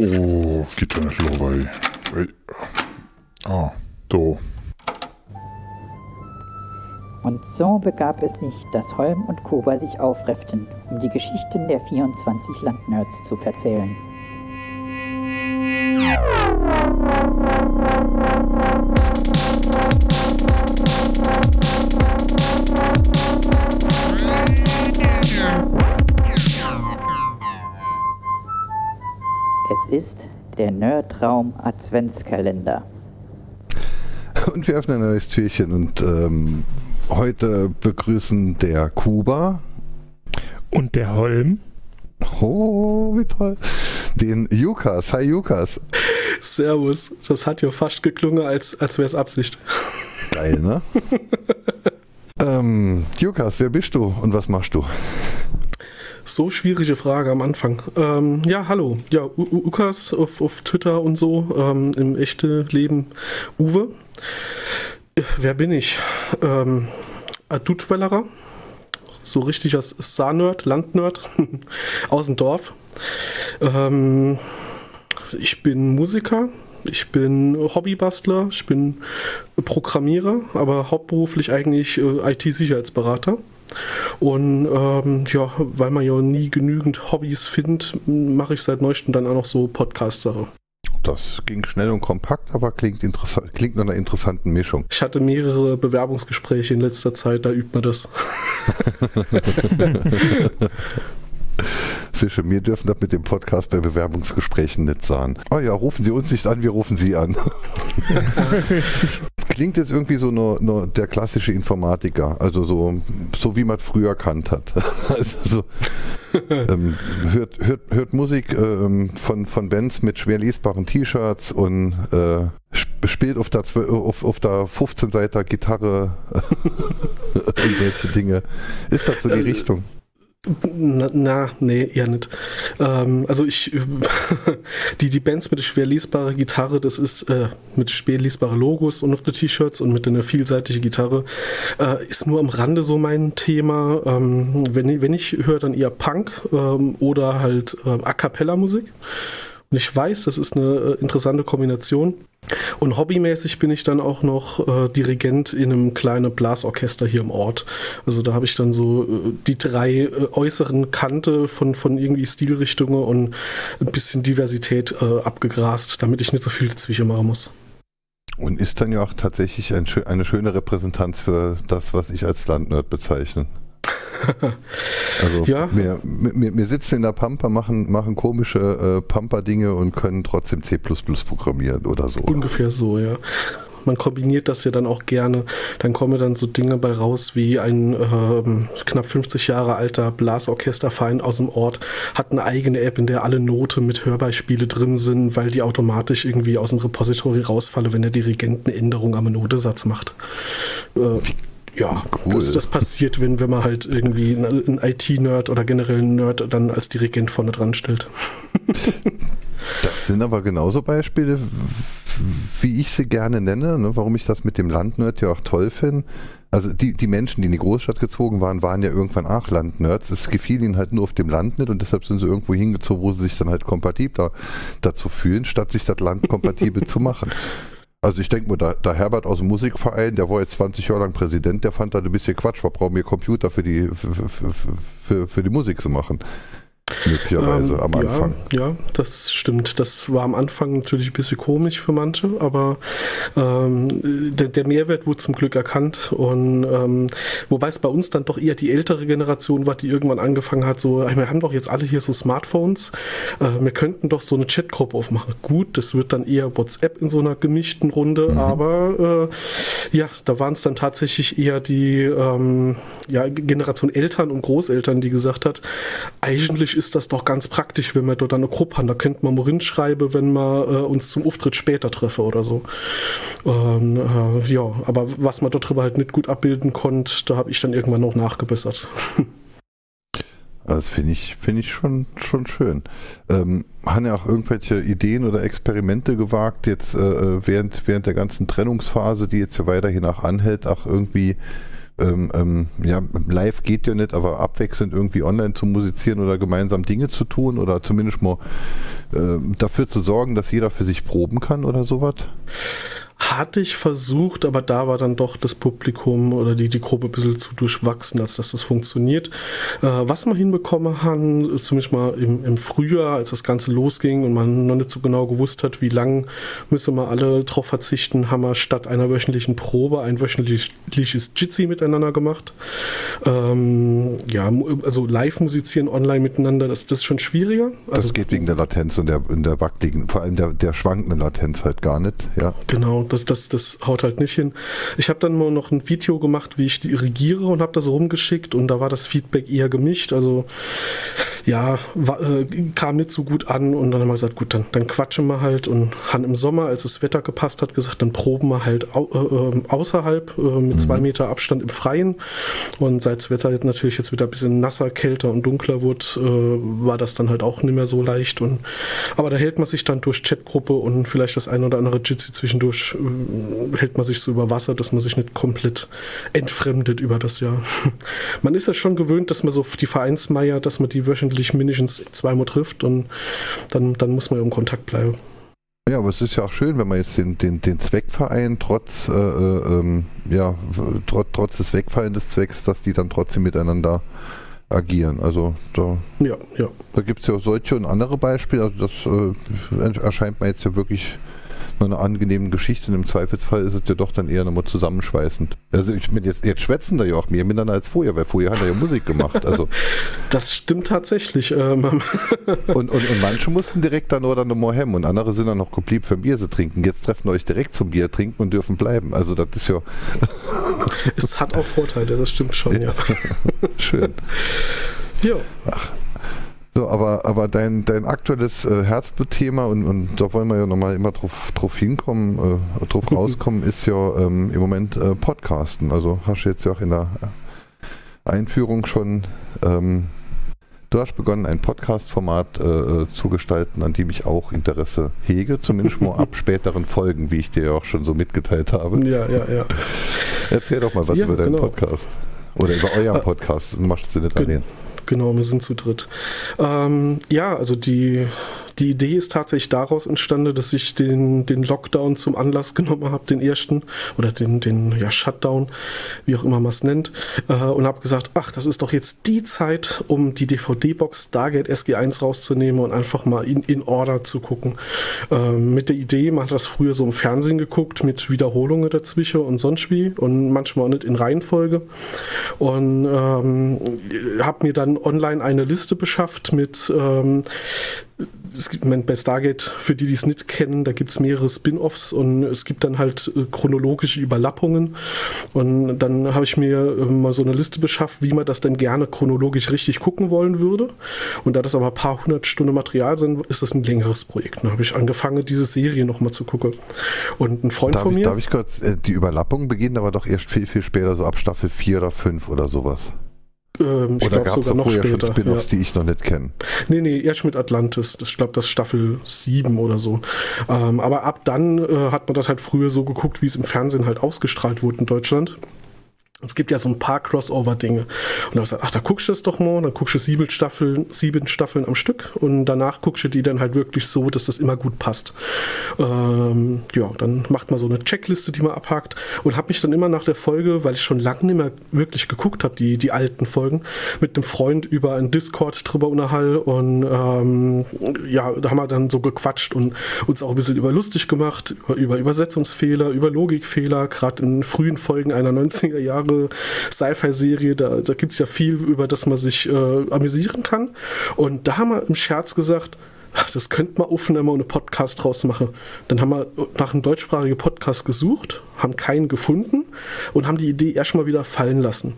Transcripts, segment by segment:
Oh, ja nicht vorbei. Ah, so. Und so begab es sich, dass Holm und Kober sich aufrefften, um die Geschichten der 24 Landnerds zu verzählen. Ist der Nerdraum Adventskalender. Und wir öffnen ein neues Türchen und ähm, heute begrüßen der Kuba. Und der Holm. Oh, wie toll. Den Jukas. Hi Jukas. Servus. Das hat ja fast geklungen, als, als wäre es Absicht. Geil, ne? ähm, Jukas, wer bist du und was machst du? So schwierige Frage am Anfang. Ähm, ja, hallo. Ja, U Ukas auf, auf Twitter und so, ähm, im echten Leben Uwe. Wer bin ich? Ähm, Adutwellerer. So richtig als Saarnerd, Landnerd aus dem Dorf. Ähm, ich bin Musiker, ich bin Hobbybastler, ich bin Programmierer, aber hauptberuflich eigentlich äh, IT-Sicherheitsberater. Und ähm, ja, weil man ja nie genügend Hobbys findet, mache ich seit neuestem dann auch noch so Podcast-Sache. Das ging schnell und kompakt, aber klingt, klingt nach einer interessanten Mischung. Ich hatte mehrere Bewerbungsgespräche in letzter Zeit, da übt man das. Sicher, wir dürfen das mit dem Podcast bei Bewerbungsgesprächen nicht sagen. Oh ja, rufen Sie uns nicht an, wir rufen Sie an. Klingt jetzt irgendwie so nur, nur der klassische Informatiker, also so, so wie man früher kannt hat. Also so, ähm, hört, hört, hört Musik ähm, von, von Bands mit schwer lesbaren T-Shirts und äh, spielt auf der, auf, auf der 15 Seiter Gitarre und solche Dinge. Ist das so die äh, Richtung? Na, nee, eher nicht. Ähm, also ich, die, die Bands mit der schwer lesbaren Gitarre, das ist äh, mit schwer lesbaren Logos und auf den T-Shirts und mit einer vielseitigen Gitarre, äh, ist nur am Rande so mein Thema. Ähm, wenn, wenn ich höre, dann eher Punk ähm, oder halt äh, A Cappella Musik. Und ich weiß, das ist eine äh, interessante Kombination. Und hobbymäßig bin ich dann auch noch äh, Dirigent in einem kleinen Blasorchester hier im Ort. Also da habe ich dann so äh, die drei äh, äußeren Kante von, von irgendwie Stilrichtungen und ein bisschen Diversität äh, abgegrast, damit ich nicht so viel dazwischen machen muss. Und ist dann ja auch tatsächlich ein, eine schöne Repräsentanz für das, was ich als Landnerd bezeichne. also ja. wir, wir, wir, sitzen in der Pampa, machen, machen komische äh, Pampa-Dinge und können trotzdem C programmieren oder so. Ungefähr so, ja man kombiniert das ja dann auch gerne. Dann kommen dann so Dinge bei raus wie ein ähm, knapp 50 Jahre alter Blasorchesterverein aus dem Ort hat eine eigene App, in der alle Noten mit Hörbeispiele drin sind, weil die automatisch irgendwie aus dem Repository rausfallen, wenn der Dirigent eine Änderung am Notesatz macht. Äh, ja, cool. das, das, passiert, wenn, wenn man halt irgendwie einen IT-Nerd oder generell einen Nerd dann als Dirigent vorne dran stellt. das sind aber genauso Beispiele, wie ich sie gerne nenne, ne, warum ich das mit dem Landnerd ja auch toll finde. Also die, die Menschen, die in die Großstadt gezogen waren, waren ja irgendwann auch Landnerds. Es gefiel ihnen halt nur auf dem Land nicht und deshalb sind sie irgendwo hingezogen, wo sie sich dann halt kompatibler dazu fühlen, statt sich das Land kompatibel zu machen. Also ich denke mal, der, der, Herbert aus dem Musikverein, der war jetzt 20 Jahre lang Präsident, der fand da ein bisschen Quatsch, wir brauchen wir Computer für die, für, für, für, für die Musik zu machen. Möglicherweise ähm, am Anfang. Ja, ja, das stimmt. Das war am Anfang natürlich ein bisschen komisch für manche, aber ähm, der, der, Mehrwert wurde zum Glück erkannt. Und ähm, wobei es bei uns dann doch eher die ältere Generation war, die irgendwann angefangen hat, so, wir haben doch jetzt alle hier so Smartphones, äh, wir könnten doch so eine Chatgruppe aufmachen. Gut, das wird dann eher WhatsApp in so einer gemischten Runde, mhm. aber äh, ja, da waren es dann tatsächlich eher die ähm, ja, Generation Eltern und Großeltern, die gesagt hat, eigentlich ist das doch ganz praktisch, wenn wir dort eine Gruppe haben. Da könnte man mal schreiben, wenn wir äh, uns zum Auftritt später treffen oder so. Ähm, äh, ja, aber was man darüber halt nicht gut abbilden konnte, da habe ich dann irgendwann noch nachgebessert. Das finde ich, find ich schon, schon schön. Ähm, haben ja auch irgendwelche Ideen oder Experimente gewagt, jetzt äh, während, während der ganzen Trennungsphase, die jetzt ja weiterhin auch anhält, auch irgendwie ähm, ähm, ja, live geht ja nicht, aber abwechselnd irgendwie online zu musizieren oder gemeinsam Dinge zu tun oder zumindest mal äh, dafür zu sorgen, dass jeder für sich proben kann oder sowas? Hatte ich versucht, aber da war dann doch das Publikum oder die, die Gruppe ein bisschen zu durchwachsen, als dass das funktioniert. Äh, was wir hinbekommen haben, zumindest mal im, im, Frühjahr, als das Ganze losging und man noch nicht so genau gewusst hat, wie lang müssen wir alle drauf verzichten, haben wir statt einer wöchentlichen Probe ein wöchentliches Jitsi miteinander gemacht. Ähm, ja, also live musizieren online miteinander, das, das ist schon schwieriger. Also, das geht wegen der Latenz und der, in der wackeligen, vor allem der, der schwankenden Latenz halt gar nicht, ja. Genau, das, das, das haut halt nicht hin. Ich habe dann mal noch ein Video gemacht, wie ich dirigiere und habe das rumgeschickt und da war das Feedback eher gemischt. Also ja, war, äh, kam nicht so gut an und dann haben wir gesagt, gut, dann, dann quatschen wir halt und haben im Sommer, als das Wetter gepasst hat, gesagt, dann proben wir halt au, äh, ähm, außerhalb äh, mit mhm. zwei Meter Abstand im Freien und seit das Wetter natürlich jetzt wieder ein bisschen nasser, kälter und dunkler wurde, äh, war das dann halt auch nicht mehr so leicht und aber da hält man sich dann durch Chatgruppe und vielleicht das ein oder andere Jitsi zwischendurch äh, hält man sich so über Wasser, dass man sich nicht komplett entfremdet über das Jahr. man ist ja schon gewöhnt, dass man so die Vereinsmeier, dass man die wöchentlich mindestens zweimal trifft und dann, dann muss man ja im Kontakt bleiben. Ja, aber es ist ja auch schön, wenn man jetzt den, den, den Zweckverein trotz, äh, äh, ähm, ja, trotz, trotz des Wegfallen des Zwecks, dass die dann trotzdem miteinander agieren. Also da, ja, ja. da gibt es ja auch solche und andere Beispiele. Also das äh, erscheint mir jetzt ja wirklich eine angenehme Geschichte. Und im Zweifelsfall ist es ja doch dann eher nochmal zusammenschweißend. Also ich bin jetzt, jetzt schwätzen da ja auch mehr miteinander als vorher, weil vorher hat er ja Musik gemacht. Also das stimmt tatsächlich. Ähm. und, und, und manche mussten direkt dann oder nochmal hem und andere sind dann noch geblieben für Bier zu trinken. Jetzt treffen euch direkt zum Bier trinken und dürfen bleiben. Also das ist ja. es hat auch Vorteile, das stimmt schon, ja. Schön. Ja. Ach, so, aber, aber dein, dein aktuelles äh, Herzblutthema, und, und da wollen wir ja nochmal immer drauf, drauf hinkommen, äh, drauf rauskommen, ist ja ähm, im Moment äh, Podcasten. Also hast du jetzt ja auch in der Einführung schon, ähm, du hast begonnen, ein Podcast-Format äh, zu gestalten, an dem ich auch Interesse hege, zumindest mal ab späteren Folgen, wie ich dir ja auch schon so mitgeteilt habe. Ja, ja, ja. Erzähl doch mal was ja, über deinen genau. Podcast. Oder über euren äh, Podcast. Du machst sie nicht allein. Genau, wir sind zu dritt. Ähm, ja, also die die Idee ist tatsächlich daraus entstanden, dass ich den, den Lockdown zum Anlass genommen habe, den ersten, oder den, den ja, Shutdown, wie auch immer man es nennt, äh, und habe gesagt, ach, das ist doch jetzt die Zeit, um die DVD-Box Stargate SG1 rauszunehmen und einfach mal in, in Order zu gucken. Äh, mit der Idee, man hat das früher so im Fernsehen geguckt, mit Wiederholungen dazwischen und sonst wie, und manchmal auch nicht in Reihenfolge. Und ähm, habe mir dann online eine Liste beschafft mit ähm, es gibt bei Stargate, für die, die es nicht kennen, da gibt es mehrere Spin-offs und es gibt dann halt äh, chronologische Überlappungen. Und dann habe ich mir äh, mal so eine Liste beschafft, wie man das denn gerne chronologisch richtig gucken wollen würde. Und da das aber ein paar hundert Stunden Material sind, ist das ein längeres Projekt. Dann habe ich angefangen, diese Serie nochmal zu gucken. Und ein Freund darf von ich, mir. Darf ich kurz, äh, die Überlappungen beginnen aber doch erst viel, viel später, so ab Staffel 4 oder 5 oder sowas. Ähm, Oder gab es sogar noch später. Spin-offs, ja. die ich noch nicht kenne? Nee, nee, erst mit Atlantis. Das, ich glaube, das ist Staffel 7 oder so. Ähm, aber ab dann äh, hat man das halt früher so geguckt, wie es im Fernsehen halt ausgestrahlt wurde in Deutschland es gibt ja so ein paar Crossover-Dinge. Und da habe ich gesagt, ach, da guckst du das doch mal, dann guckst du sieben Staffeln, sieben Staffeln am Stück. Und danach guckst du die dann halt wirklich so, dass das immer gut passt. Ähm, ja, dann macht man so eine Checkliste, die man abhakt. Und habe mich dann immer nach der Folge, weil ich schon lange nicht mehr wirklich geguckt habe, die, die alten Folgen, mit einem Freund über einen Discord drüber unterhall und ähm, ja, da haben wir dann so gequatscht und uns auch ein bisschen über lustig gemacht, über, über Übersetzungsfehler, über Logikfehler, gerade in frühen Folgen einer 90er Jahre wunderbare Sci-Fi-Serie. Da, da gibt es ja viel, über das man sich äh, amüsieren kann. Und da haben wir im Scherz gesagt, ach, das könnte man aufnehmen und einen Podcast draus machen. Dann haben wir nach einem deutschsprachigen Podcast gesucht, haben keinen gefunden und haben die Idee erstmal wieder fallen lassen.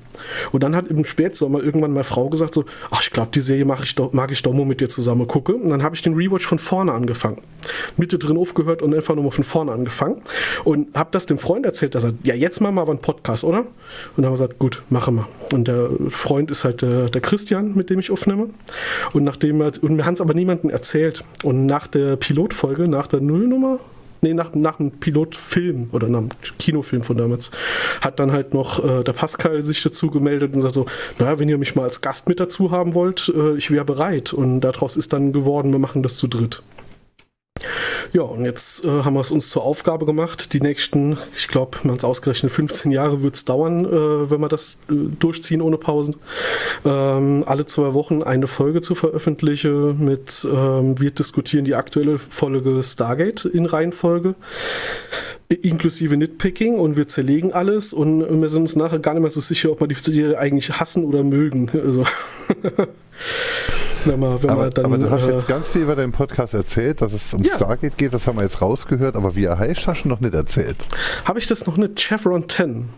Und dann hat im Spätsommer irgendwann meine Frau gesagt so, ach, ich glaube, die Serie mag ich, doch, mag ich doch mal mit dir zusammen gucken. Und dann habe ich den Rewatch von vorne angefangen. Mitte drin aufgehört und einfach nochmal von vorne angefangen. Und habe das dem Freund erzählt, der sagt, ja, jetzt machen wir aber einen Podcast, oder? Und dann haben wir gesagt, gut, machen wir. Und der Freund ist halt der, der Christian, mit dem ich aufnehme. Und nachdem und mir hat es aber niemandem erzählt. Und nach der Pilotfolge, nach der Nullnummer, nee, nach, nach einem Pilotfilm oder nach einem Kinofilm von damals, hat dann halt noch äh, der Pascal sich dazu gemeldet und sagt so, naja, wenn ihr mich mal als Gast mit dazu haben wollt, äh, ich wäre bereit. Und daraus ist dann geworden, wir machen das zu dritt. Ja, und jetzt äh, haben wir es uns zur Aufgabe gemacht. Die nächsten, ich glaube, man es ausgerechnet, 15 Jahre wird es dauern, äh, wenn wir das äh, durchziehen ohne Pausen. Ähm, alle zwei Wochen eine Folge zu veröffentlichen mit, ähm, wir diskutieren die aktuelle Folge Stargate in Reihenfolge inklusive Nitpicking und wir zerlegen alles und wir sind uns nachher gar nicht mehr so sicher, ob wir die Serie eigentlich hassen oder mögen. Also man, wenn aber, dann, aber du hast äh, jetzt ganz viel über deinen Podcast erzählt, dass es um ja. Stargate geht, das haben wir jetzt rausgehört, aber wie er heißt, hast du noch nicht erzählt. Habe ich das noch nicht? Chevron 10.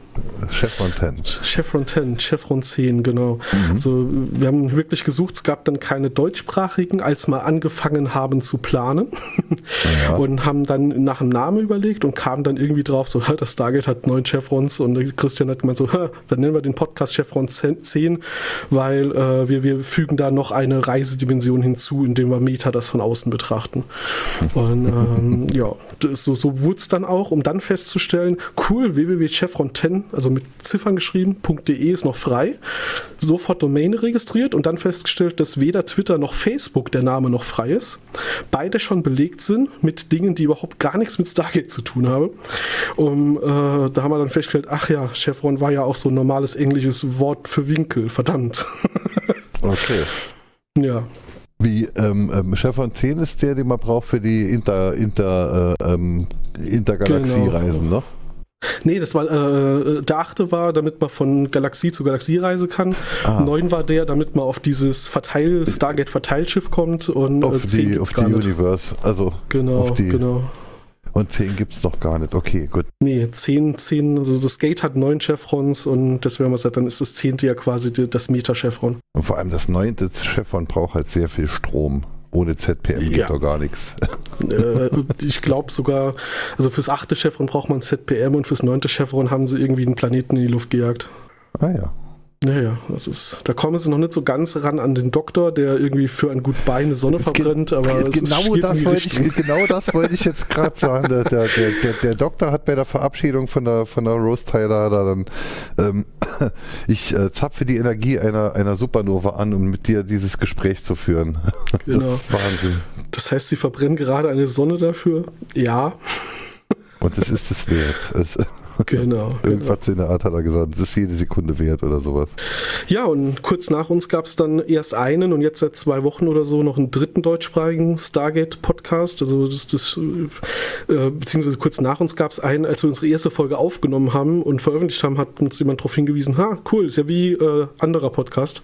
Chevron 10. Chevron 10, Chevron 10, genau. Mhm. Also wir haben wirklich gesucht, es gab dann keine deutschsprachigen, als wir angefangen haben zu planen ja. und haben dann nach einem Namen überlegt und kamen dann irgendwie drauf, so, das Stargate hat neun Chevrons und Christian hat gemeint so, dann nennen wir den Podcast Chevron 10, weil äh, wir, wir fügen da noch eine Reisedimension hinzu, indem wir Meta das von außen betrachten. Und ähm, ja, so, so wurde es dann auch, um dann festzustellen, cool, www.chevron 10 also mit Ziffern geschrieben, .de ist noch frei, sofort Domäne registriert und dann festgestellt, dass weder Twitter noch Facebook der Name noch frei ist. Beide schon belegt sind mit Dingen, die überhaupt gar nichts mit Stargate zu tun haben. Um, äh, da haben wir dann festgestellt, ach ja, Chevron war ja auch so ein normales englisches Wort für Winkel, verdammt. Okay. Ja, wie ähm, ähm, Chevron 10 ist der, den man braucht für die Inter, Inter, äh, ähm, Intergalaxie-Reisen, genau. ne? Nee, das war äh, der achte war, damit man von Galaxie zu Galaxie reisen kann. Ah. Neun war der, damit man auf dieses Verteil Stargate Verteilschiff kommt und auf äh, die, auf die Universe, also genau, auf die genau. Und 10 gibt es noch gar nicht. Okay, gut. Nee, 10, 10, also das Gate hat 9 Chevrons und deswegen haben wir gesagt, dann ist das 10. ja quasi das Meta-Chevron. Und vor allem das 9. Chevron braucht halt sehr viel Strom. Ohne ZPM geht doch gar nichts. Äh, ich glaube sogar, also fürs achte Chevron braucht man ZPM und fürs neunte Chevron haben sie irgendwie einen Planeten in die Luft gejagt. Ah ja. Naja, das ist, da kommen sie noch nicht so ganz ran an den Doktor, der irgendwie für ein Goodbye eine Sonne verbrennt, aber genau, das wollte ich, genau das wollte ich jetzt gerade sagen. Der, der, der, der, Doktor hat bei der Verabschiedung von der, von der Rose Tyler da dann, ähm, ich äh, zapfe die Energie einer, einer Supernova an, um mit dir dieses Gespräch zu führen. Genau. Das Wahnsinn. Das heißt, sie verbrennen gerade eine Sonne dafür? Ja. Und es ist es wert. Es, Genau. Irgendwas genau. in der Art hat er gesagt, es ist jede Sekunde wert oder sowas. Ja, und kurz nach uns gab es dann erst einen und jetzt seit zwei Wochen oder so noch einen dritten deutschsprachigen Stargate-Podcast. Also das, das äh, beziehungsweise kurz nach uns gab es einen, als wir unsere erste Folge aufgenommen haben und veröffentlicht haben, hat uns jemand darauf hingewiesen, ha, cool, ist ja wie äh, anderer Podcast.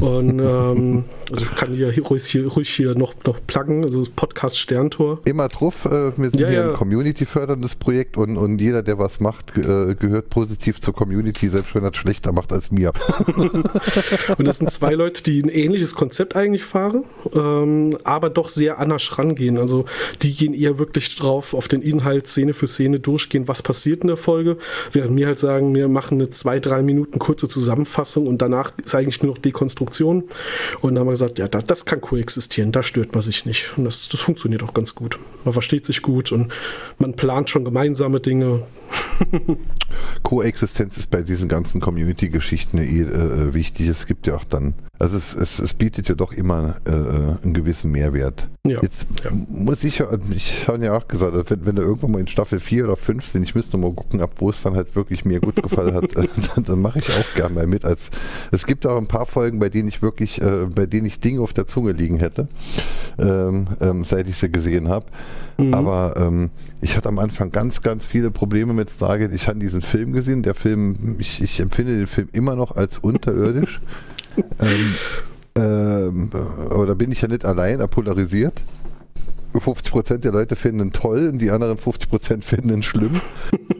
Und ähm, also ich kann hier ruhig hier, ruhig hier noch, noch pluggen, also das Podcast Sterntor. Immer drauf, äh, wir sind ja, hier ja. ein Community-förderndes Projekt und, und jeder, der was macht, äh, gehört positiv zur Community, selbst wenn er es schlechter macht als mir. und das sind zwei Leute, die ein ähnliches Konzept eigentlich fahren, ähm, aber doch sehr anders rangehen. Also die gehen eher wirklich drauf, auf den Inhalt Szene für Szene durchgehen, was passiert in der Folge, während mir halt sagen, wir machen eine zwei, drei Minuten kurze Zusammenfassung und danach ist eigentlich nur noch Dekonstruktion. Und dann haben wir gesagt, ja, das, das kann koexistieren, da stört man sich nicht. Und das, das funktioniert auch ganz gut. Man versteht sich gut und man plant schon gemeinsame Dinge. Koexistenz ist bei diesen ganzen Community-Geschichten äh, äh, wichtig. Es gibt ja auch dann, also es, es, es bietet ja doch immer äh, äh einen gewissen Mehrwert. Ja, Jetzt ja. muss ich, ich habe ja auch gesagt, wenn, wenn wir irgendwann mal in Staffel 4 oder 5 sind, ich müsste mal gucken, ab wo es dann halt wirklich mir gut gefallen hat, dann, dann mache ich auch gerne mal mit. Als, es gibt auch ein paar Folgen, bei denen ich wirklich, äh, bei denen ich Dinge auf der Zunge liegen hätte, ähm, ähm, seit ich sie gesehen habe. Mhm. Aber ähm, ich hatte am Anfang ganz, ganz viele Probleme mit Stargate. Ich habe diesen Film gesehen. Der Film, ich, ich empfinde den Film immer noch als unterirdisch. ähm, ähm, oder bin ich ja nicht allein, er polarisiert. 50% der Leute finden ihn toll und die anderen 50% finden ihn schlimm.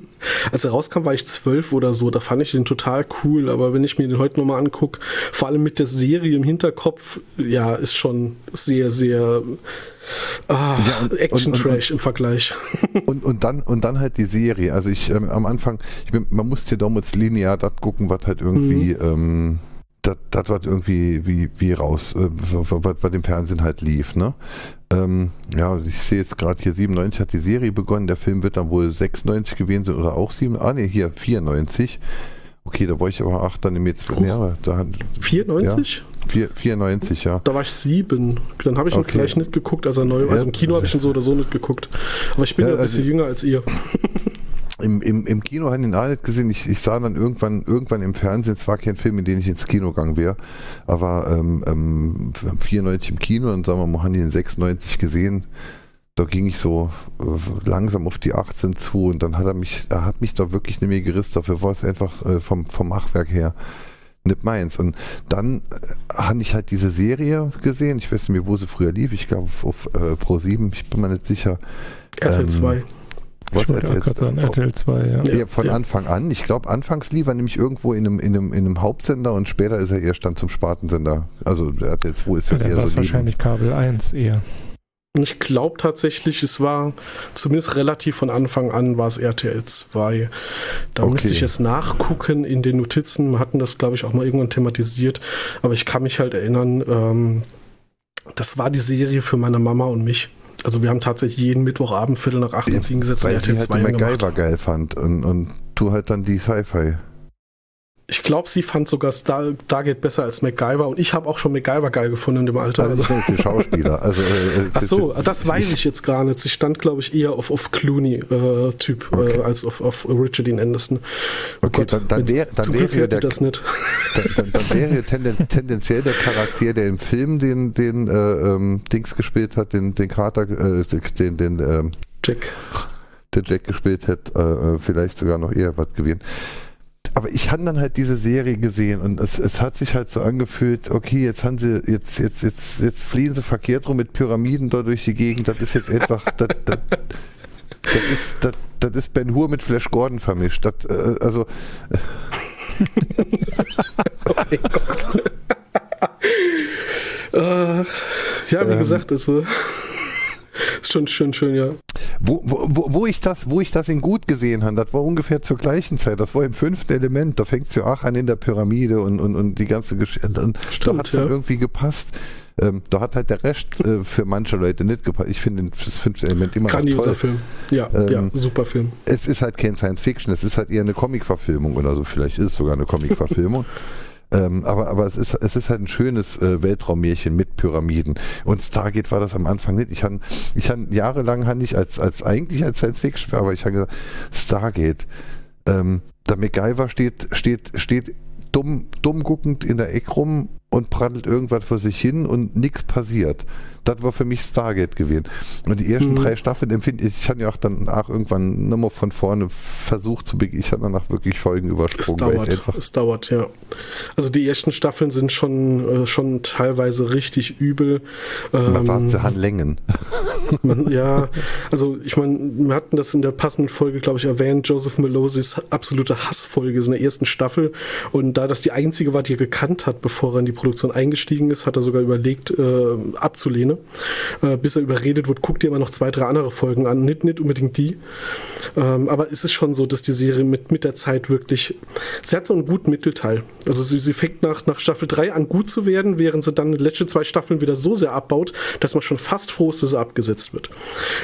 Als er rauskam, war ich zwölf oder so. Da fand ich den total cool. Aber wenn ich mir den heute nochmal angucke, vor allem mit der Serie im Hinterkopf, ja, ist schon sehr, sehr ah, ja, Action-Trash im Vergleich. Und, und, dann, und dann halt die Serie. Also ich ähm, am Anfang, ich bin, man musste damals linear das gucken, was halt irgendwie. Mhm. Ähm, das, das was irgendwie wie, wie raus, äh, was, was im Fernsehen halt lief, ne? Ähm, ja, ich sehe jetzt gerade hier 97 hat die Serie begonnen, der Film wird dann wohl 96 gewesen sein oder auch 7, ah ne, hier 94. Okay, da war ich aber acht, dann im jetzt, ja, da, 94? Ja, 94, ja. Da war ich sieben. Dann habe ich ihn okay. vielleicht nicht geguckt, als er neu war. Also im Kino habe ich ihn so oder so nicht geguckt. Aber ich bin ja, ja ein bisschen also, jünger als ihr. Im, im, Im Kino habe ich ihn nicht gesehen. Ich, ich sah dann irgendwann, irgendwann im Fernsehen, es war kein Film, in den ich ins Kino gegangen wäre, aber ähm, ähm, 94 im Kino, dann sagen wir mal, haben den 96 gesehen. Da ging ich so äh, langsam auf die 18 zu und dann hat er mich, er hat mich da wirklich nicht mehr gerissen. Dafür war es einfach äh, vom, vom Machwerk her nicht meins. Und dann äh, habe ich halt diese Serie gesehen. Ich weiß nicht mehr, wo sie früher lief. Ich glaube auf, auf äh, Pro 7, ich bin mir nicht sicher. RTL 2. Was ich RTL, sagen, RTL 2, ja. ja von ja. Anfang an. Ich glaube, anfangs lief er nämlich irgendwo in einem, in, einem, in einem Hauptsender und später ist er erst dann zum Spartensender. Also RTL 2 ist ja, ja eher so wahrscheinlich Kabel 1 eher. Und ich glaube tatsächlich, es war zumindest relativ von Anfang an war es RTL 2. Da okay. müsste ich jetzt nachgucken in den Notizen. Wir hatten das, glaube ich, auch mal irgendwann thematisiert. Aber ich kann mich halt erinnern, ähm, das war die Serie für meine Mama und mich. Also wir haben tatsächlich jeden Mittwochabend Viertel nach acht uns hingesetzt und RTL 2 halt MacGyver geil fand und, und du halt dann die Sci-Fi. Ich glaube, sie fand sogar Star Stargate besser als MacGyver und ich habe auch schon MacGyver geil gefunden in dem Alter. Also, also. die Schauspieler. Also, äh, Ach so, das weiß ich jetzt gar nicht. Sie stand, glaube ich, eher auf, auf Clooney-Typ äh, okay. äh, als auf, auf Richard Dean Anderson. Oh okay, Gott, dann, dann, wär, dann wäre der, das nicht. Dann, dann, dann wäre tenden, tendenziell der Charakter, der im Film den, den äh, ähm, Dings gespielt hat, den, den Carter, äh, den, den ähm, Jack. Der Jack gespielt hat, äh, vielleicht sogar noch eher was gewesen aber ich habe dann halt diese Serie gesehen und es, es hat sich halt so angefühlt, okay, jetzt haben sie, jetzt, jetzt, jetzt, jetzt fliehen sie verkehrt rum mit Pyramiden da durch die Gegend, das ist jetzt einfach, das, das, das ist, das, das ist Ben Hur mit Flash Gordon vermischt. Das, äh, also. oh mein Gott. ja, wie ähm, gesagt, also. Ist schon schön, schön, ja. Wo, wo, wo, ich das, wo ich das in gut gesehen habe, das war ungefähr zur gleichen Zeit. Das war im fünften Element. Da fängt es ja auch an in der Pyramide und, und, und die ganze Geschichte. Da hat es ja. irgendwie gepasst. Ähm, da hat halt der Rest äh, für manche Leute nicht gepasst. Ich finde das fünfte Element immer Grandioser toll. Film. Ja, ähm, ja, super Film. Es ist halt kein Science Fiction, es ist halt eher eine Comic-Verfilmung oder so. Vielleicht ist es sogar eine Comic-Verfilmung. Ähm, aber aber es, ist, es ist halt ein schönes äh, Weltraummärchen mit Pyramiden. Und Stargate war das am Anfang nicht. Ich habe ich han, jahrelang han ich als, als eigentlich als Science Fiction, aber ich habe gesagt, Stargate. Ähm, der MacGyver steht, steht, steht dumm, dumm guckend in der Ecke rum und prattelt irgendwas vor sich hin und nichts passiert. Das war für mich Stargate gewesen. Und die ersten mhm. drei Staffeln empfinde ich, ich habe ja auch dann auch irgendwann nochmal von vorne versucht zu beginnen. Ich habe danach wirklich Folgen übersprungen. Es dauert, es dauert, ja. Also die ersten Staffeln sind schon, äh, schon teilweise richtig übel. Man ähm, wartet an Längen. Man, ja, also ich meine, wir hatten das in der passenden Folge, glaube ich, erwähnt, Joseph Melosis absolute Hassfolge in der ersten Staffel. Und da das die einzige war, die er gekannt hat, bevor er in die Produktion eingestiegen ist, hat er sogar überlegt, äh, abzulehnen. Äh, bis er überredet wird, guck dir immer noch zwei, drei andere Folgen an. Nicht, nicht unbedingt die. Ähm, aber es ist schon so, dass die Serie mit, mit der Zeit wirklich. Sie hat so einen guten Mittelteil. Also sie, sie fängt nach, nach Staffel 3 an gut zu werden, während sie dann die letzten zwei Staffeln wieder so sehr abbaut, dass man schon fast froh ist, dass sie abgesetzt wird.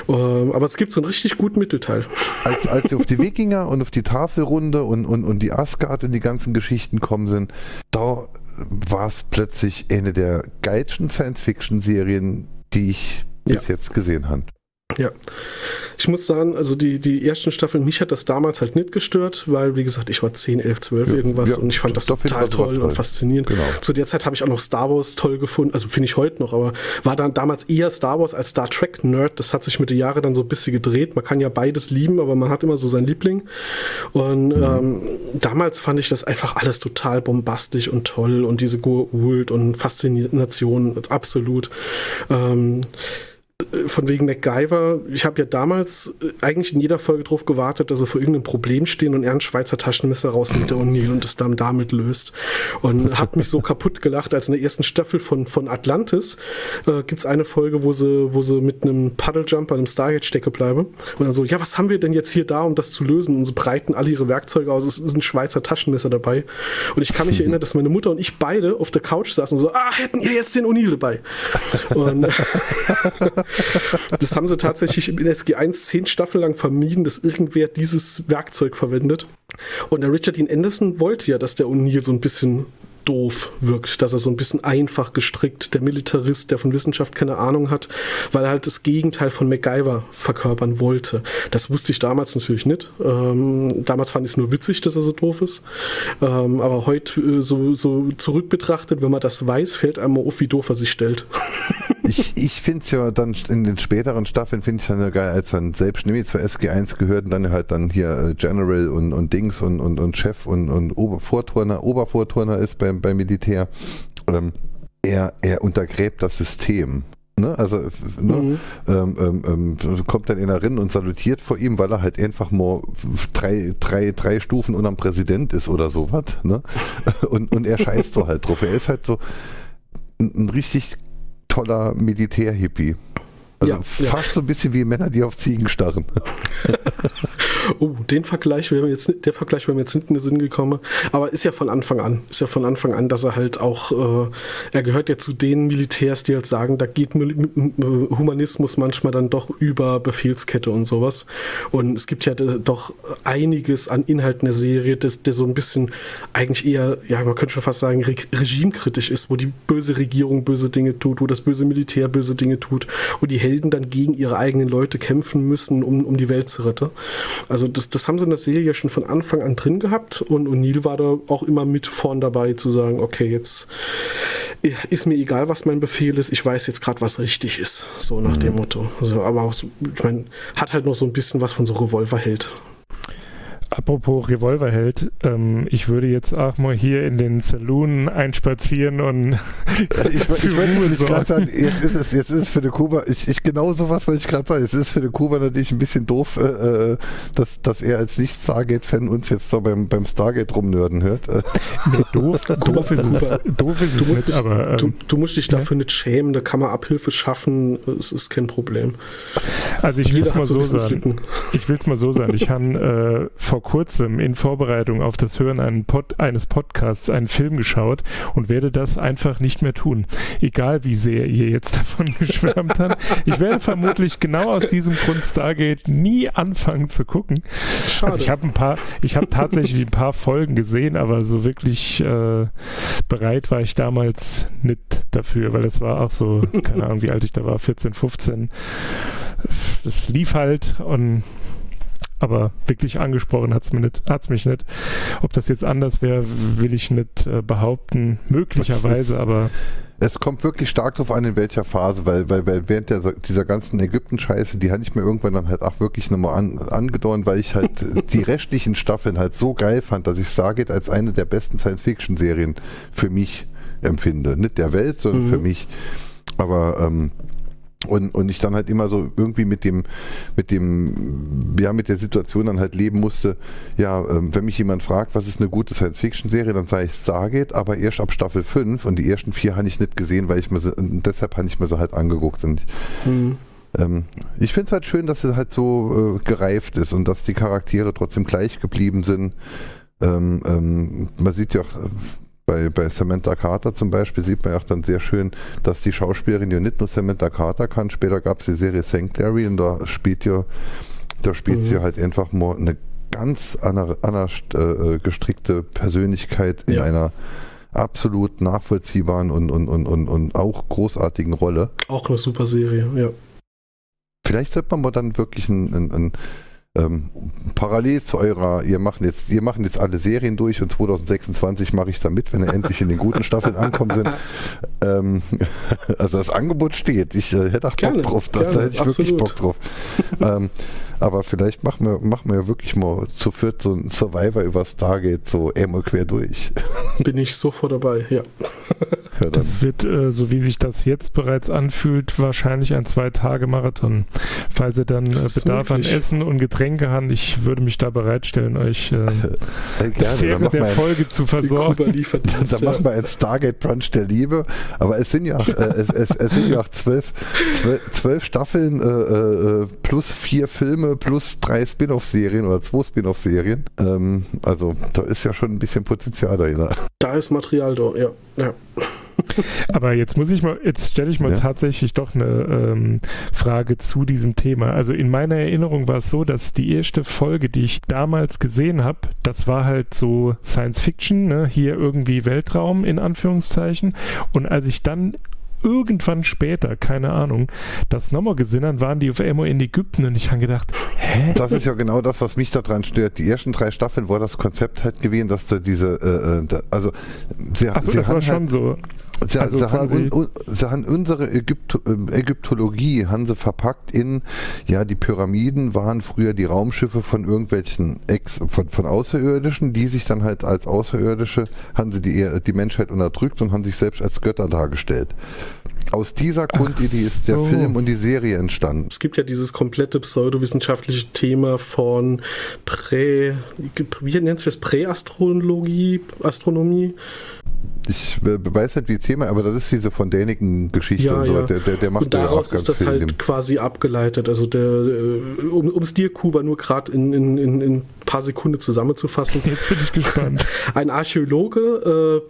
Ähm, aber es gibt so einen richtig guten Mittelteil. Als, als sie auf die Wikinger und auf die Tafelrunde und, und, und die Asgard und die ganzen Geschichten kommen sind, da war es plötzlich eine der geilsten Science-Fiction-Serien, die ich ja. bis jetzt gesehen habe. Ja, ich muss sagen, also die, die ersten Staffeln, mich hat das damals halt nicht gestört, weil, wie gesagt, ich war 10, 11, 12 ja, irgendwas ja, und ich fand das total toll, toll und faszinierend. Genau. Zu der Zeit habe ich auch noch Star Wars toll gefunden, also finde ich heute noch, aber war dann damals eher Star Wars als Star Trek Nerd. Das hat sich mit den Jahren dann so ein bisschen gedreht. Man kann ja beides lieben, aber man hat immer so seinen Liebling. Und mhm. ähm, damals fand ich das einfach alles total bombastisch und toll und diese Goa'uld und Faszination absolut. Ähm, äh, von wegen MacGyver, ich habe ja damals äh, eigentlich in jeder Folge darauf gewartet, dass er vor irgendeinem Problem stehen und er ein Schweizer Taschenmesser rausnimmt, der O'Neill, und das dann damit löst. Und habe mich so kaputt gelacht, als in der ersten Staffel von, von Atlantis äh, gibt es eine Folge, wo sie, wo sie mit einem Puddle-Jumper, einem Stargate stecke bleiben. Und dann so, ja, was haben wir denn jetzt hier da, um das zu lösen? Und sie breiten alle ihre Werkzeuge aus. Es ist ein Schweizer Taschenmesser dabei. Und ich kann mich erinnern, dass meine Mutter und ich beide auf der Couch saßen und so, ah, hätten ihr jetzt den O'Neill dabei? Und das haben sie tatsächlich in SG1 zehn Staffeln lang vermieden, dass irgendwer dieses Werkzeug verwendet. Und der Richard Dean Anderson wollte ja, dass der O'Neill so ein bisschen doof wirkt, dass er so ein bisschen einfach gestrickt, der Militarist, der von Wissenschaft keine Ahnung hat, weil er halt das Gegenteil von MacGyver verkörpern wollte. Das wusste ich damals natürlich nicht. Ähm, damals fand ich es nur witzig, dass er so doof ist. Ähm, aber heute äh, so, so zurück betrachtet, wenn man das weiß, fällt einem auf, wie doof er sich stellt. ich ich finde es ja dann in den späteren Staffeln, finde ich dann ja geil, als dann selbst nämlich zur SG1 gehörten, dann halt dann hier äh, General und, und Dings und, und, und Chef und, und Obervorturner, Obervorturner ist beim, beim Militär. Ähm, er, er untergräbt das System. Ne? Also ne? Mhm. Ähm, ähm, ähm, kommt dann einer rein und salutiert vor ihm, weil er halt einfach mal drei, drei, drei Stufen unterm Präsident ist oder sowas. Ne? Und, und er scheißt so halt drauf. Er ist halt so ein, ein richtig toller Militärhippie. Also ja, fast ja. so ein bisschen wie Männer, die auf Ziegen starren. oh, den Vergleich wäre mir jetzt, der Vergleich wäre mir jetzt hinten in den Sinn gekommen. Aber ist ja von Anfang an. Ist ja von Anfang an, dass er halt auch, äh, er gehört ja zu den Militärs, die halt sagen, da geht Humanismus manchmal dann doch über Befehlskette und sowas. Und es gibt ja doch einiges an Inhalten der Serie, das, der so ein bisschen eigentlich eher, ja, man könnte schon fast sagen, re regimekritisch ist, wo die böse Regierung böse Dinge tut, wo das böse Militär böse Dinge tut und die Helden dann gegen ihre eigenen Leute kämpfen müssen, um, um die Welt zu retten. Also das, das haben sie in der Serie ja schon von Anfang an drin gehabt und O'Neill war da auch immer mit vorn dabei zu sagen, okay, jetzt ist mir egal, was mein Befehl ist, ich weiß jetzt gerade, was richtig ist, so nach mhm. dem Motto. Also, aber auch so, ich meine, hat halt noch so ein bisschen was von so Revolverheld. Apropos Revolverheld, ähm, ich würde jetzt auch mal hier in den Saloon einspazieren und ich, ich, ich wollte gerade sagen, jetzt ist es, jetzt ist es für den Kuba, ich, ich genau sowas wollte ich gerade sagen, jetzt ist es für den Kuba natürlich ein bisschen doof, äh, äh dass, dass er als Nicht-Stargate-Fan uns jetzt so beim, beim Stargate rumnörden hört. Nee, doof, doof ist es, doof ist es nicht, dich, aber... Ähm, du, du, musst dich dafür ja? nicht schämen, da kann man Abhilfe schaffen, es ist kein Problem. Also ich will es mal so sagen, ich will es mal so sagen, ich habe äh, vor kurzem in Vorbereitung auf das Hören Pod, eines Podcasts einen Film geschaut und werde das einfach nicht mehr tun. Egal wie sehr ihr jetzt davon geschwärmt habt. Ich werde vermutlich genau aus diesem Grund Stargate nie anfangen zu gucken. Schade. Also ich habe ein paar, ich habe tatsächlich ein paar Folgen gesehen, aber so wirklich äh, bereit war ich damals nicht dafür, weil es war auch so, keine Ahnung, wie alt ich da war, 14, 15. Das lief halt und aber wirklich angesprochen hat es mich nicht. Ob das jetzt anders wäre, will ich nicht äh, behaupten. Möglicherweise, ist, aber. Es kommt wirklich stark darauf an, in welcher Phase, weil, weil, weil während der, dieser ganzen Ägypten-Scheiße, die hatte ich mir irgendwann dann halt auch wirklich nochmal an, angedauert, weil ich halt die restlichen Staffeln halt so geil fand, dass ich Stargate als eine der besten Science-Fiction-Serien für mich empfinde. Nicht der Welt, sondern mhm. für mich. Aber ähm, und, und ich dann halt immer so irgendwie mit dem, mit dem, ja, mit der Situation dann halt leben musste, ja, ähm, wenn mich jemand fragt, was ist eine gute Science-Fiction-Serie, dann sage ich Stargate, aber erst ab Staffel 5 und die ersten vier habe ich nicht gesehen, weil ich mir so, deshalb habe ich mir so halt angeguckt und mhm. ähm, ich finde es halt schön, dass es halt so äh, gereift ist und dass die Charaktere trotzdem gleich geblieben sind. Ähm, ähm, man sieht ja auch, bei, bei Samantha Carter zum Beispiel sieht man ja auch dann sehr schön, dass die Schauspielerin ja nicht nur Samantha Carter kann. Später gab es die Serie Sanctuary und da spielt ja, da spielt mhm. sie halt einfach mal eine ganz anders äh, gestrickte Persönlichkeit in ja. einer absolut nachvollziehbaren und, und, und, und, und auch großartigen Rolle. Auch eine super Serie, ja. Vielleicht sollte man mal dann wirklich ein, ein, ein ähm, parallel zu eurer, ihr machen jetzt, ihr machen jetzt alle Serien durch und 2026 mache ich da mit, wenn ihr endlich in den guten Staffeln ankommen sind. Ähm, also das Angebot steht. Ich äh, hätte auch Bock drauf, da, hätte ich absolut. wirklich Bock drauf. ähm, aber vielleicht machen wir, machen wir ja wirklich mal zu viert so ein Survivor über Stargate, so einmal quer durch. Bin ich sofort dabei, ja. Ja, das wird, äh, so wie sich das jetzt bereits anfühlt, wahrscheinlich ein Zwei-Tage-Marathon. Falls ihr dann äh, Bedarf möglich. an Essen und Getränke habt, ich würde mich da bereitstellen, euch äh, während der Folge zu versorgen. Da machen wir ein Stargate Brunch der Liebe, aber es sind ja auch, äh, es, es, es, sind ja auch zwölf, zwölf, zwölf Staffeln äh, äh, plus vier Filme plus drei Spin-off-Serien oder zwei Spin-off-Serien. Ähm, also da ist ja schon ein bisschen Potenzial dahinter. Da ist Material da, ja. ja. Aber jetzt muss ich mal, jetzt stelle ich mal ja. tatsächlich doch eine ähm, Frage zu diesem Thema. Also in meiner Erinnerung war es so, dass die erste Folge, die ich damals gesehen habe, das war halt so Science Fiction, ne? hier irgendwie Weltraum in Anführungszeichen. Und als ich dann irgendwann später, keine Ahnung, das nochmal gesehen haben, waren die auf einmal in Ägypten und ich habe gedacht, hä? Das ist ja genau das, was mich daran stört. Die ersten drei Staffeln war das Konzept halt gewesen, dass du diese, äh, äh also sie, Ach so, sie das war schon halt, so. Also sie, haben, un, sie, haben, unsere Ägypt, äh, Ägyptologie haben sie verpackt in, ja, die Pyramiden waren früher die Raumschiffe von irgendwelchen Ex, von, von Außerirdischen, die sich dann halt als Außerirdische, haben sie die, die Menschheit unterdrückt und haben sich selbst als Götter dargestellt. Aus dieser Grundidee so. ist der Film und die Serie entstanden. Es gibt ja dieses komplette pseudowissenschaftliche Thema von Prä, wie nennt sich das? Präastrologie, Astronomie ich weiß nicht wie Thema, aber das ist diese von Däniken Geschichte ja, und so. Ja. Der, der, der macht und daraus ist das halt quasi abgeleitet. Also der, äh, um es dir, Kuba, nur gerade in, in, in, in paar Sekunden zusammenzufassen. Jetzt bin ich gespannt. Ein Archäologe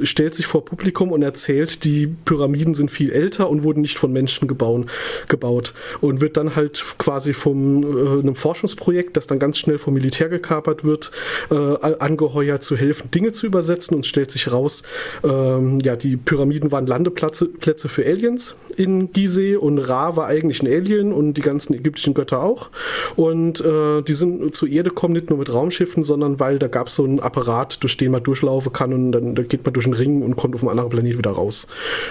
äh, stellt sich vor Publikum und erzählt, die Pyramiden sind viel älter und wurden nicht von Menschen gebaut, gebaut. Und wird dann halt quasi von äh, einem Forschungsprojekt, das dann ganz schnell vom Militär gekapert wird, äh, angeheuert zu helfen, Dinge zu übersetzen und stellt sich raus, ähm, ja, die Pyramiden waren Landeplätze Plätze für Aliens in Gizeh und Ra war eigentlich ein Alien und die ganzen ägyptischen Götter auch. Und äh, die sind zur Erde kommen nicht nur mit Raumschiffen, sondern weil da gab es so einen Apparat, durch den man durchlaufen kann und dann, dann geht man durch einen Ring und kommt auf einen anderen Planet wieder raus.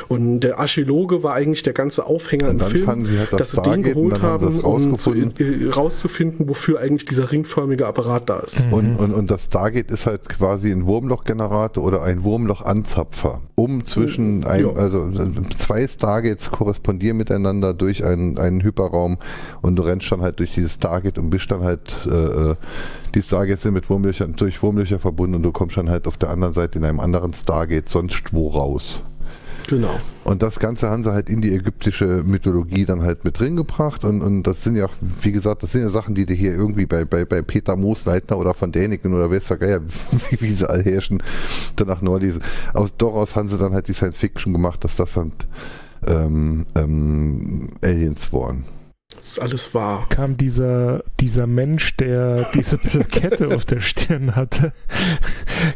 Und der Archäologe war eigentlich der ganze Aufhänger im Film, halt das dass sie den geholt haben, um zu, äh, rauszufinden, wofür eigentlich dieser ringförmige Apparat da ist. Und, und, und das Stargate ist halt quasi ein Wurmlochgenerator oder ein Wurmlochanzapfer, um zwischen ein, ja. also zwei Stargates korrespondieren miteinander durch einen, einen Hyperraum und du rennst dann halt durch dieses Stargate und bist dann halt äh, äh die Stargates sind mit Wurmlöchern, durch Wurmlöcher verbunden und du kommst dann halt auf der anderen Seite in einem anderen Stargate sonst wo raus. Genau. Und das Ganze haben sie halt in die ägyptische Mythologie dann halt mit drin gebracht. Und, und das sind ja wie gesagt, das sind ja Sachen, die du hier irgendwie bei, bei, bei Peter Moosleitner oder von Däniken oder wer weiß ja, wie, wie sie all herrschen, danach Nordisen. Aus, daraus haben sie dann halt die Science Fiction gemacht, dass das halt ähm, ähm, Aliens waren. Das ist alles wahr. Kam dieser, dieser Mensch, der diese Plakette auf der Stirn hatte,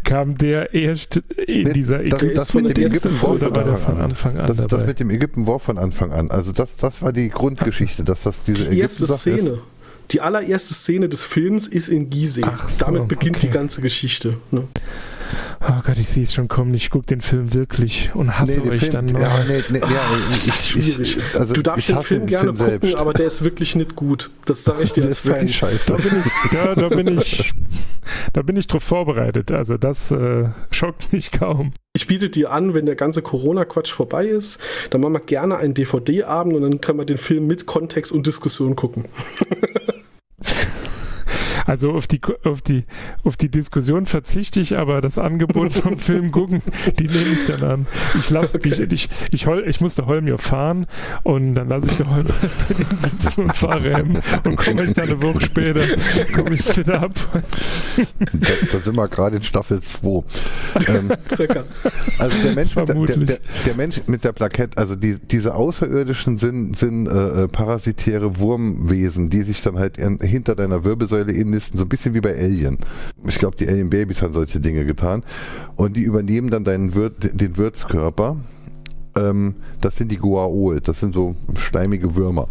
kam der erst in nee, dieser das, das mit dem Ägypten war von Anfang, von Anfang an. Das, das, mit dem Ägypten war von Anfang an. Also das, das war die Grundgeschichte, dass das diese die erste Szene. Ist. Die allererste Szene des Films ist in Gizeh. So, Damit beginnt okay. die ganze Geschichte. Ne? Oh Gott, ich sehe es schon kommen. Ich gucke den Film wirklich und hasse nee, euch Film, dann noch. Ja, nee, nee, ja, ich, das ist schwierig. Ich, also du darfst den Film den gerne Film gucken, selbst. aber der ist wirklich nicht gut. Das sage ich dir als Fan. Scheiße. Da bin ich, ja, da bin ich, da bin ich drauf vorbereitet. Also das äh, schockt mich kaum. Ich biete dir an, wenn der ganze Corona-Quatsch vorbei ist, dann machen wir gerne einen DVD-Abend und dann können wir den Film mit Kontext und Diskussion gucken. Also auf die, auf die, auf die Diskussion verzichte ich, aber das Angebot vom Film gucken, die nehme ich dann an. Ich lasse okay. ich, ich, ich, Hol, ich musste Holm ja fahren und dann lasse ich den Holm bei den sitzen und fahre hem und komme ich dann eine Woche später, komme ich wieder ab. Da, da sind wir gerade in Staffel 2. Ähm, also der Mensch, mit der, der, der, Mensch mit der Plakette, also die, diese Außerirdischen sind, sind äh, äh parasitäre Wurmwesen, die sich dann halt in, hinter deiner Wirbelsäule in Protagonisten, so ein bisschen wie bei Alien. Ich glaube, die Alien Babys haben solche Dinge getan. Und die übernehmen dann deinen Wirt, den Wirtskörper. Ähm, das sind die Guaol, das sind so schleimige Würmer.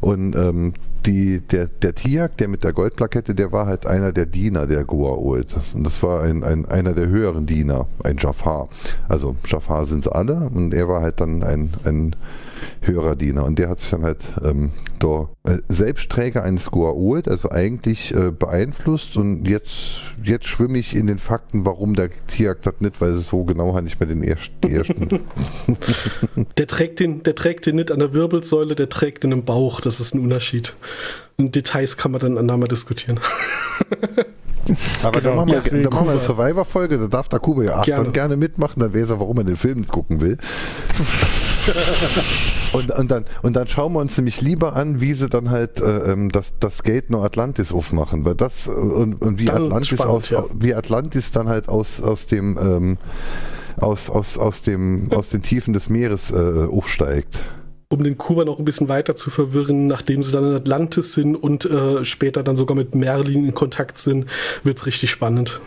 Und ähm, die, der, der Tiak, der mit der Goldplakette, der war halt einer der Diener der Goa'uld. Das, das war ein, ein, einer der höheren Diener, ein Jafar. Also Jafar sind sie alle und er war halt dann ein, ein höherer Diener. Und der hat sich dann halt ähm, der äh, Selbstträger eines Goa'uld, also eigentlich äh, beeinflusst. Und jetzt, jetzt schwimme ich in den Fakten, warum der Tiak das nicht, weil es so genau hat nicht mehr den ersten. ersten. der, trägt den, der trägt den nicht an der Wirbelsäule, der trägt den im Bauch. Das ist ein Unterschied. Und Details kann man dann andermal diskutieren. Aber genau, dann machen wir, ja, dann machen wir eine Survivor-Folge, da darf der Kuba ja gerne. dann gerne mitmachen, dann weiß er, warum er den Film nicht gucken will. und, und, dann, und dann schauen wir uns nämlich lieber an, wie sie dann halt äh, ähm, das, das Gate No Atlantis aufmachen. Weil das und, und wie Atlantis spannend, aus, ja. wie Atlantis dann halt aus, aus dem ähm, aus, aus, aus, dem, aus den Tiefen des Meeres äh, aufsteigt um den Kuba noch ein bisschen weiter zu verwirren, nachdem sie dann in Atlantis sind und äh, später dann sogar mit Merlin in Kontakt sind, wird es richtig spannend.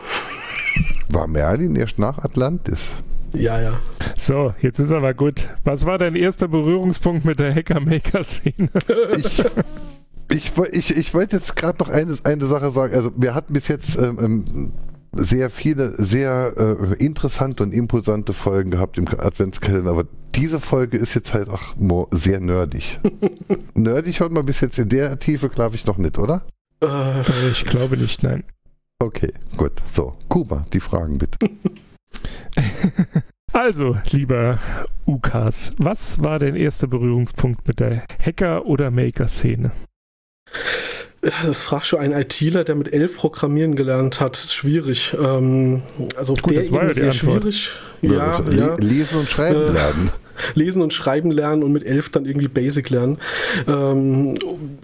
War Merlin erst nach Atlantis? Ja, ja. So, jetzt ist aber gut. Was war dein erster Berührungspunkt mit der Hacker-Maker-Szene? Ich, ich, ich, ich wollte jetzt gerade noch eine, eine Sache sagen. Also, wir hatten bis jetzt ähm, ähm sehr viele, sehr äh, interessante und imposante Folgen gehabt im Adventskalender, aber diese Folge ist jetzt halt auch sehr nerdig. nerdig hört man bis jetzt in der Tiefe, glaube ich, noch nicht, oder? Äh, ich glaube nicht, nein. Okay, gut. So, Kuba, die Fragen bitte. Also, lieber Ukas, was war dein erster Berührungspunkt mit der Hacker- oder Maker-Szene? Das fragt schon ein ITler, der mit elf Programmieren gelernt hat. Das ist schwierig. Ähm, also auf Gut, der Ebene ja sehr Antwort. schwierig. Ja, ja, ja. Lesen und schreiben äh, lernen lesen und schreiben lernen und mit elf dann irgendwie Basic lernen. Ähm,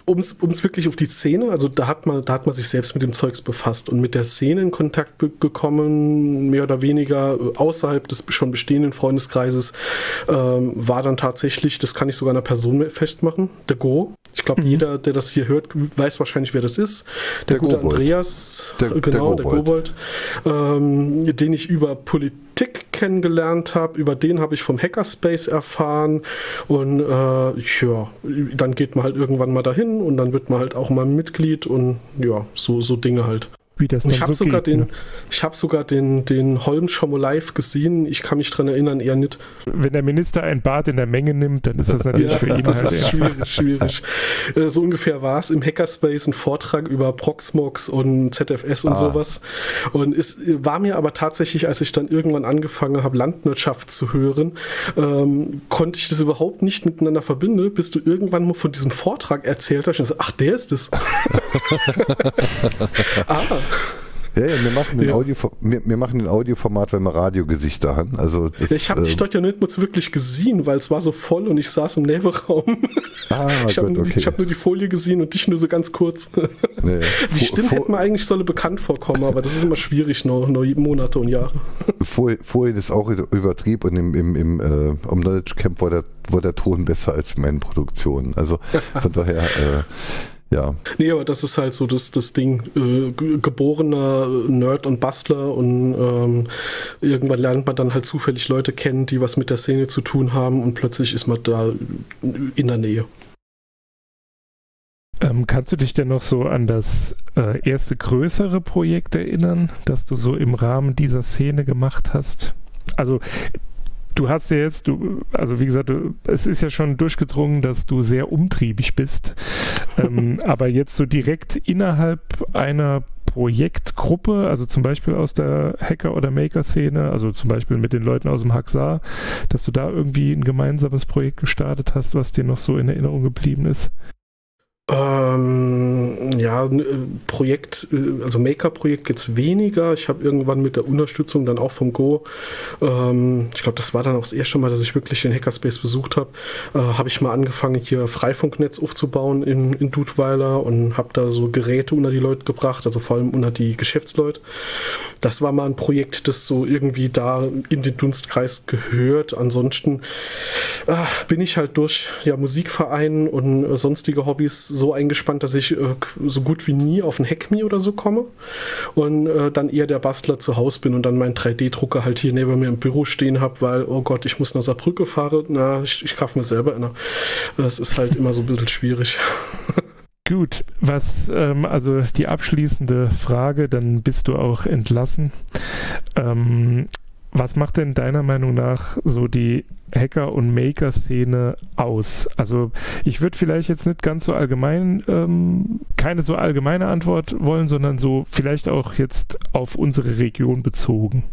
um es wirklich auf die Szene, also da hat man, da hat man sich selbst mit dem Zeugs befasst und mit der Szene in Kontakt gekommen, mehr oder weniger außerhalb des schon bestehenden Freundeskreises, ähm, war dann tatsächlich, das kann ich sogar einer Person festmachen, der Go. Ich glaube, mhm. jeder, der das hier hört, weiß wahrscheinlich, wer das ist. Der, der gute Gobold. Andreas, der, genau, der Gobold, der Gobold ähm, den ich über Politik Tick kennengelernt habe. Über den habe ich vom Hackerspace erfahren. Und äh, ja, dann geht man halt irgendwann mal dahin und dann wird man halt auch mal Mitglied und ja, so, so Dinge halt wie das ich habe so sogar geht, den, ne? ich habe sogar den, den Holm schon mal live gesehen. Ich kann mich daran erinnern, eher nicht. Wenn der Minister ein Bad in der Menge nimmt, dann ist das natürlich ja, für ihn das halt ist schwierig, schwierig. Äh, so ungefähr war es im Hackerspace ein Vortrag über Proxmox und ZFS und ah. sowas. Und es war mir aber tatsächlich, als ich dann irgendwann angefangen habe, Landwirtschaft zu hören, ähm, konnte ich das überhaupt nicht miteinander verbinden, bis du irgendwann mal von diesem Vortrag erzählt hast und so, ach, der ist es. ah, ja, ja, wir machen den, ja. Audio, wir, wir, machen den Audioformat, wenn wir Radiogesichter haben. Also das, ich habe äh, dich dort ja nicht mal wirklich gesehen, weil es war so voll und ich saß im Nebenraum. Ah, ich habe okay. hab nur die Folie gesehen und dich nur so ganz kurz. Nee, die Stimme hätte mir eigentlich solle bekannt vorkommen, aber das ist immer schwierig, noch, noch Monate und Jahre. Vorhin ist auch übertrieben und im, im, im äh, am Knowledge Camp war der, war der Ton besser als meine Produktion. Also von daher äh, ja. Nee, aber das ist halt so das, das Ding. Äh, geborener Nerd und Bastler und ähm, irgendwann lernt man dann halt zufällig Leute kennen, die was mit der Szene zu tun haben und plötzlich ist man da in der Nähe. Ähm, kannst du dich denn noch so an das äh, erste größere Projekt erinnern, das du so im Rahmen dieser Szene gemacht hast? Also du hast ja jetzt, du, also wie gesagt, du, es ist ja schon durchgedrungen, dass du sehr umtriebig bist. ähm, aber jetzt so direkt innerhalb einer Projektgruppe, also zum Beispiel aus der Hacker- oder Maker-Szene, also zum Beispiel mit den Leuten aus dem Haxar, dass du da irgendwie ein gemeinsames Projekt gestartet hast, was dir noch so in Erinnerung geblieben ist? Ähm, ja, äh, Projekt, äh, also Maker-Projekt jetzt weniger. Ich habe irgendwann mit der Unterstützung dann auch vom Go, ähm, ich glaube, das war dann auch das erste Mal, dass ich wirklich den Hackerspace besucht habe, äh, habe ich mal angefangen, hier Freifunknetz aufzubauen in, in Dudweiler und habe da so Geräte unter die Leute gebracht, also vor allem unter die Geschäftsleute. Das war mal ein Projekt, das so irgendwie da in den Dunstkreis gehört. Ansonsten äh, bin ich halt durch ja, Musikverein und äh, sonstige Hobbys so eingespannt, dass ich äh, so gut wie nie auf ein Hackme oder so komme und äh, dann eher der Bastler zu Hause bin und dann meinen 3D-Drucker halt hier neben mir im Büro stehen habe, weil, oh Gott, ich muss nach Saarbrücke fahren. Na, ich, ich kaufe mir selber einer. Das ist halt immer so ein bisschen schwierig. Gut, was, ähm, also die abschließende Frage, dann bist du auch entlassen. Ähm, was macht denn deiner Meinung nach so die Hacker- und Maker-Szene aus? Also ich würde vielleicht jetzt nicht ganz so allgemein, ähm, keine so allgemeine Antwort wollen, sondern so vielleicht auch jetzt auf unsere Region bezogen.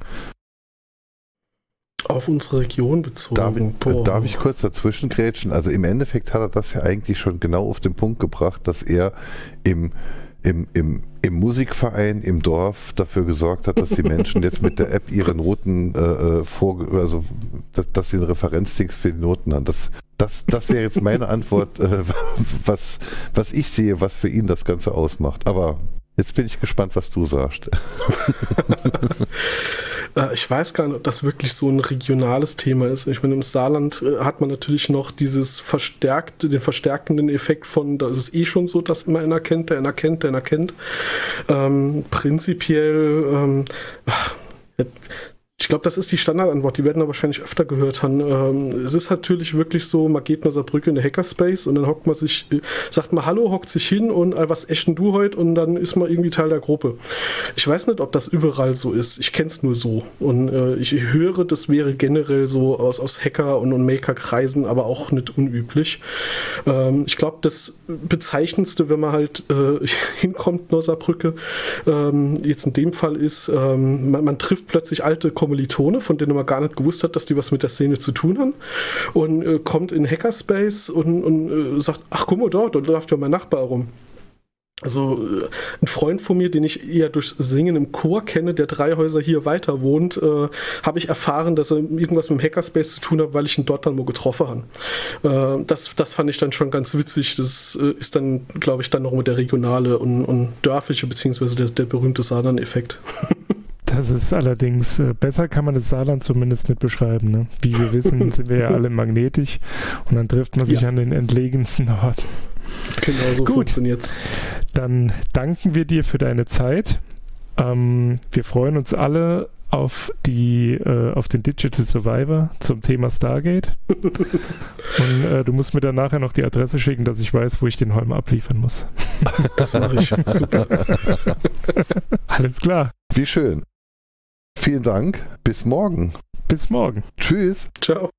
Auf unsere Region bezogen. Darf, ich, darf ich kurz dazwischen grätschen? Also im Endeffekt hat er das ja eigentlich schon genau auf den Punkt gebracht, dass er im, im, im, im Musikverein im Dorf dafür gesorgt hat, dass die Menschen jetzt mit der App ihre Noten äh, äh vor, also dass, dass sie einen Referenzdings für die Noten haben. Das, das, das wäre jetzt meine Antwort, äh, was, was ich sehe, was für ihn das Ganze ausmacht. Aber Jetzt bin ich gespannt, was du sagst. Äh, ich weiß gar nicht, ob das wirklich so ein regionales Thema ist. Ich meine, im Saarland äh, hat man natürlich noch dieses verstärkte, den verstärkenden Effekt von, da ist es eh schon so, dass immer einer kennt, der einer kennt, der einer kennt. Ähm, prinzipiell, ähm, glaube, das ist die Standardantwort, die werden da wahrscheinlich öfter gehört haben. Ähm, es ist natürlich wirklich so, man geht nach Saarbrücke in den Hackerspace und dann hockt man sich, äh, sagt man Hallo, hockt sich hin und äh, was echten du heute und dann ist man irgendwie Teil der Gruppe. Ich weiß nicht, ob das überall so ist. Ich kenne es nur so. Und äh, ich höre, das wäre generell so aus, aus Hacker- und, und Maker-Kreisen, aber auch nicht unüblich. Ähm, ich glaube, das Bezeichnendste, wenn man halt äh, hinkommt nach Saarbrücke, ähm, jetzt in dem Fall ist, ähm, man, man trifft plötzlich alte Kommunikation Kommilitone, von denen man gar nicht gewusst hat, dass die was mit der Szene zu tun haben. Und äh, kommt in Hackerspace und, und äh, sagt, ach guck mal da, da läuft ja mein Nachbar rum. Also äh, ein Freund von mir, den ich eher durchs Singen im Chor kenne, der drei Häuser hier weiter wohnt, äh, habe ich erfahren, dass er irgendwas mit dem Hackerspace zu tun hat, weil ich ihn dort dann mal getroffen habe. Äh, das, das fand ich dann schon ganz witzig. Das äh, ist dann, glaube ich, dann noch mit der regionale und, und dörfliche, beziehungsweise der, der berühmte Saarland-Effekt. Das ist allerdings, äh, besser kann man das Saarland zumindest nicht beschreiben. Ne? Wie wir wissen, sind wir ja alle magnetisch und dann trifft man sich ja. an den entlegensten Orten. Genau so funktioniert Dann danken wir dir für deine Zeit. Ähm, wir freuen uns alle auf, die, äh, auf den Digital Survivor zum Thema Stargate. Und äh, du musst mir dann nachher noch die Adresse schicken, dass ich weiß, wo ich den Holm abliefern muss. Das mache ich. Super. Alles klar. Wie schön. Vielen Dank. Bis morgen. Bis morgen. Tschüss. Ciao.